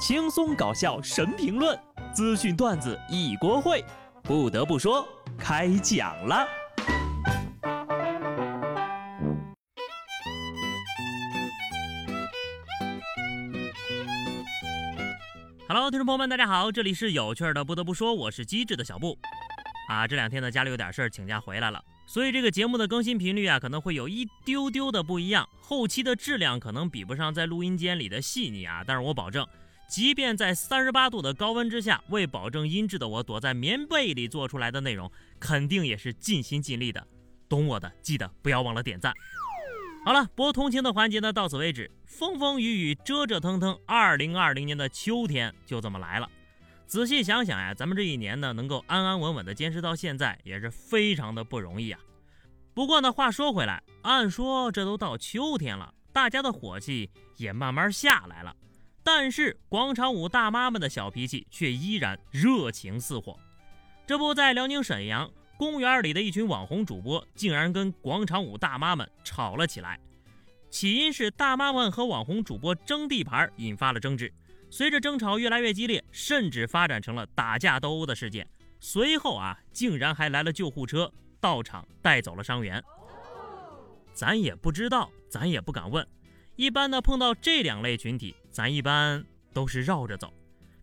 轻松搞笑神评论，资讯段子一锅烩。不得不说，开讲了。Hello，听众朋友们，大家好，这里是有趣的。不得不说，我是机智的小布。啊，这两天呢，家里有点事儿，请假回来了。所以这个节目的更新频率啊，可能会有一丢丢的不一样，后期的质量可能比不上在录音间里的细腻啊。但是我保证，即便在三十八度的高温之下，为保证音质的我躲在棉被里做出来的内容，肯定也是尽心尽力的。懂我的，记得不要忘了点赞。好了，播同情的环节呢，到此为止。风风雨雨，折折腾腾，二零二零年的秋天就这么来了。仔细想想呀，咱们这一年呢，能够安安稳稳的坚持到现在，也是非常的不容易啊。不过呢，话说回来，按说这都到秋天了，大家的火气也慢慢下来了，但是广场舞大妈们的小脾气却依然热情似火。这不在辽宁沈阳公园里的一群网红主播，竟然跟广场舞大妈们吵了起来。起因是大妈们和网红主播争地盘，引发了争执。随着争吵越来越激烈，甚至发展成了打架斗殴的事件。随后啊，竟然还来了救护车到场带走了伤员。咱也不知道，咱也不敢问。一般的碰到这两类群体，咱一般都是绕着走。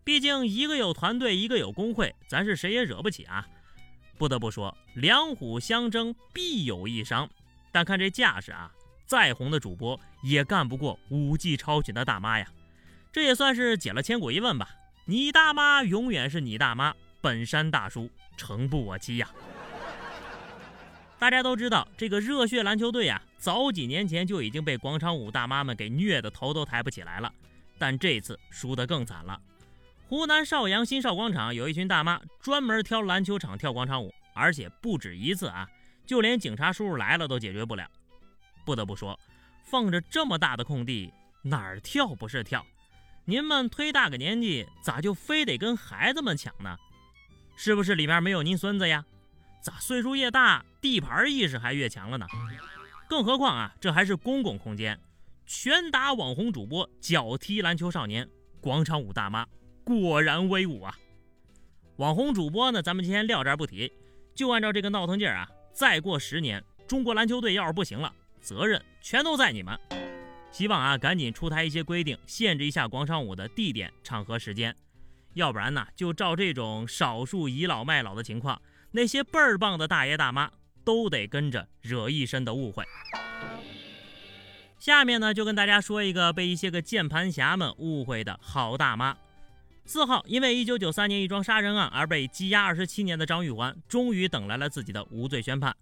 毕竟一个有团队，一个有工会，咱是谁也惹不起啊。不得不说，两虎相争必有一伤。但看这架势啊，再红的主播也干不过武技超群的大妈呀。这也算是解了千古一问吧。你大妈永远是你大妈，本山大叔诚不我欺呀。大家都知道，这个热血篮球队呀，早几年前就已经被广场舞大妈们给虐得头都抬不起来了。但这次输得更惨了。湖南邵阳新邵广场有一群大妈专门挑篮球场跳广场舞，而且不止一次啊，就连警察叔叔来了都解决不了。不得不说，放着这么大的空地，哪儿跳不是跳？您们忒大个年纪，咋就非得跟孩子们抢呢？是不是里面没有您孙子呀？咋岁数越大，地盘意识还越强了呢？更何况啊，这还是公共空间，拳打网红主播，脚踢篮球少年，广场舞大妈果然威武啊！网红主播呢，咱们今天撂这儿不提，就按照这个闹腾劲儿啊，再过十年，中国篮球队要是不行了，责任全都在你们。希望啊，赶紧出台一些规定，限制一下广场舞的地点、场合、时间，要不然呢，就照这种少数倚老卖老的情况，那些倍儿棒的大爷大妈都得跟着惹一身的误会。下面呢，就跟大家说一个被一些个键盘侠们误会的好大妈。四号，因为1993年一桩杀人案而被羁押二十七年的张玉环，终于等来了自己的无罪宣判。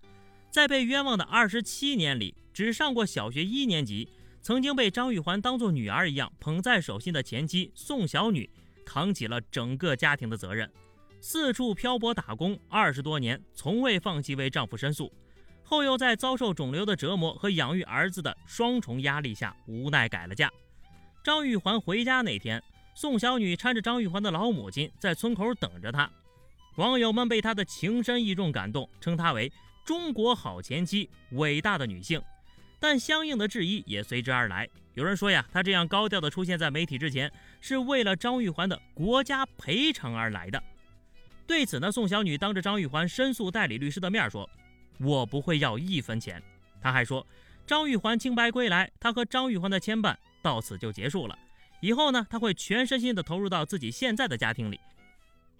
在被冤枉的二十七年里，只上过小学一年级。曾经被张玉环当作女儿一样捧在手心的前妻宋小女，扛起了整个家庭的责任，四处漂泊打工二十多年，从未放弃为丈夫申诉。后又在遭受肿瘤的折磨和养育儿子的双重压力下，无奈改了嫁。张玉环回家那天，宋小女搀着张玉环的老母亲在村口等着她。网友们被她的情深意重感动，称她为中国好前妻，伟大的女性。但相应的质疑也随之而来。有人说呀，他这样高调的出现在媒体之前，是为了张玉环的国家赔偿而来的。对此呢，宋小女当着张玉环申诉代理律师的面说：“我不会要一分钱。”她还说，张玉环清白归来，她和张玉环的牵绊到此就结束了。以后呢，她会全身心的投入到自己现在的家庭里，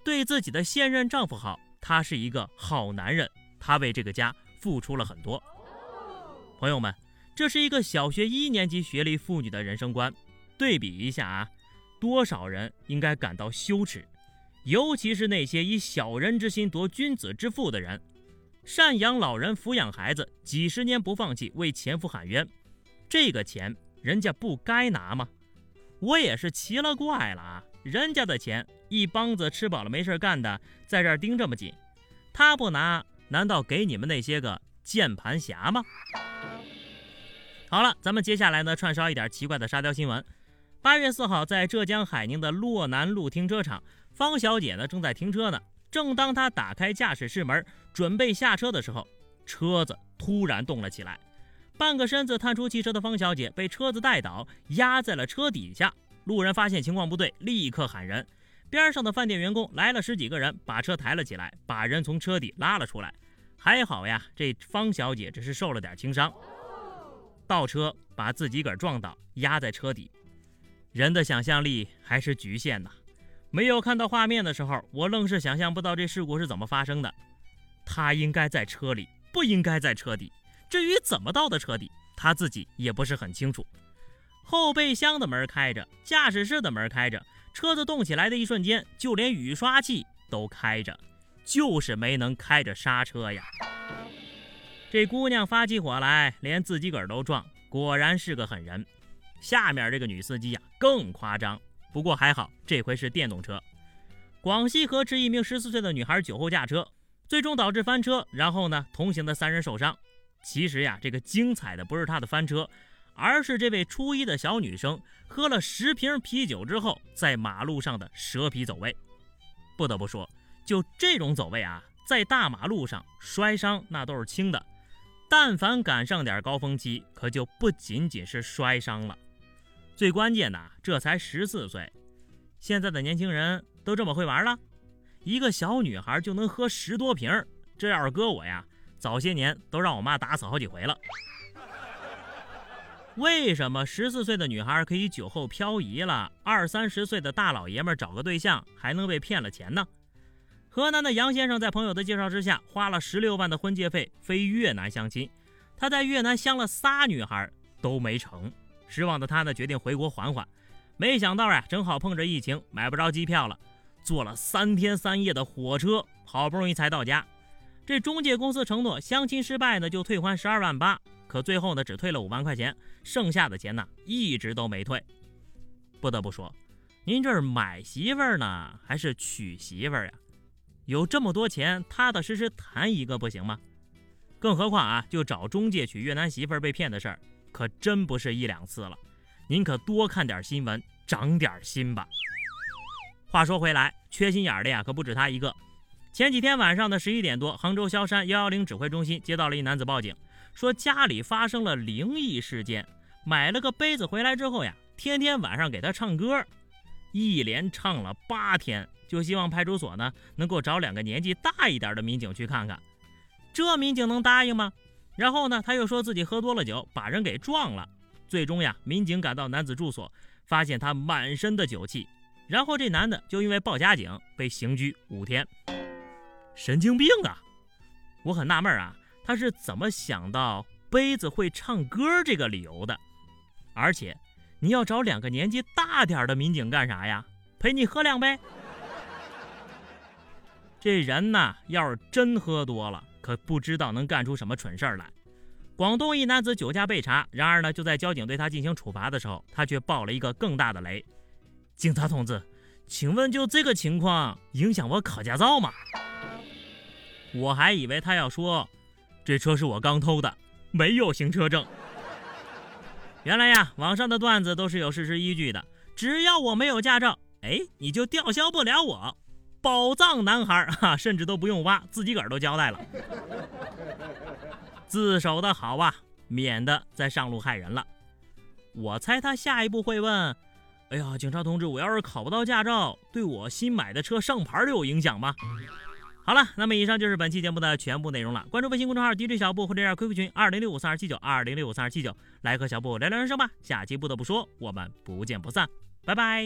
对自己的现任丈夫好。他是一个好男人，他为这个家付出了很多。朋友们。这是一个小学一年级学历妇女的人生观，对比一下啊，多少人应该感到羞耻，尤其是那些以小人之心夺君子之腹的人，赡养老人、抚养孩子，几十年不放弃，为前夫喊冤，这个钱人家不该拿吗？我也是奇了怪了啊，人家的钱，一帮子吃饱了没事干的在这儿盯这么紧，他不拿，难道给你们那些个键盘侠吗？好了，咱们接下来呢串烧一点奇怪的沙雕新闻。八月四号，在浙江海宁的洛南路停车场，方小姐呢正在停车呢。正当她打开驾驶室门准备下车的时候，车子突然动了起来。半个身子探出汽车的方小姐被车子带倒，压在了车底下。路人发现情况不对，立刻喊人。边上的饭店员工来了十几个人，把车抬了起来，把人从车底拉了出来。还好呀，这方小姐只是受了点轻伤。倒车把自己个儿撞倒，压在车底。人的想象力还是局限呐。没有看到画面的时候，我愣是想象不到这事故是怎么发生的。他应该在车里，不应该在车底。至于怎么到的车底，他自己也不是很清楚。后备箱的门开着，驾驶室的门开着，车子动起来的一瞬间，就连雨刷器都开着，就是没能开着刹车呀。这姑娘发起火来，连自己个儿都撞，果然是个狠人。下面这个女司机呀，更夸张。不过还好，这回是电动车。广西河池一名十四岁的女孩酒后驾车，最终导致翻车，然后呢，同行的三人受伤。其实呀，这个精彩的不是她的翻车，而是这位初一的小女生喝了十瓶啤酒之后，在马路上的蛇皮走位。不得不说，就这种走位啊，在大马路上摔伤那都是轻的，但凡赶上点高峰期，可就不仅仅是摔伤了。最关键的，这才十四岁，现在的年轻人都这么会玩了，一个小女孩就能喝十多瓶，这要是搁我呀。早些年都让我妈打死好几回了。为什么十四岁的女孩可以酒后漂移了，二三十岁的大老爷们找个对象还能被骗了钱呢？河南的杨先生在朋友的介绍之下，花了十六万的婚介费飞越南相亲。他在越南相了仨女孩都没成，失望的他呢决定回国缓缓。没想到呀，正好碰着疫情，买不着机票了，坐了三天三夜的火车，好不容易才到家。这中介公司承诺相亲失败呢就退还十二万八，可最后呢只退了五万块钱，剩下的钱呢一直都没退。不得不说，您这是买媳妇儿呢还是娶媳妇儿呀？有这么多钱，踏踏实实谈一个不行吗？更何况啊，就找中介娶越南媳妇儿被骗的事儿，可真不是一两次了。您可多看点新闻，长点心吧。话说回来，缺心眼的呀可不止他一个。前几天晚上的十一点多，杭州萧山幺幺零指挥中心接到了一男子报警，说家里发生了灵异事件。买了个杯子回来之后呀，天天晚上给他唱歌，一连唱了八天，就希望派出所呢能够找两个年纪大一点的民警去看看。这民警能答应吗？然后呢，他又说自己喝多了酒，把人给撞了。最终呀，民警赶到男子住所，发现他满身的酒气，然后这男的就因为报假警被刑拘五天。神经病啊！我很纳闷啊，他是怎么想到杯子会唱歌这个理由的？而且，你要找两个年纪大点的民警干啥呀？陪你喝两杯？这人呐，要是真喝多了，可不知道能干出什么蠢事来。广东一男子酒驾被查，然而呢，就在交警对他进行处罚的时候，他却爆了一个更大的雷。警察同志，请问就这个情况，影响我考驾照吗？我还以为他要说，这车是我刚偷的，没有行车证。原来呀，网上的段子都是有事实依据的。只要我没有驾照，哎，你就吊销不了我。宝藏男孩哈，甚至都不用挖，自己个儿都交代了。自首的好啊，免得再上路害人了。我猜他下一步会问：哎呀，警察同志，我要是考不到驾照，对我新买的车上牌有影响吗？好了，那么以上就是本期节目的全部内容了。关注微信公众号 DJ 小布或者加 QQ 群二零六五三二七九二零六五三二七九，来和小布聊聊人生吧。下期不得不说，我们不见不散，拜拜。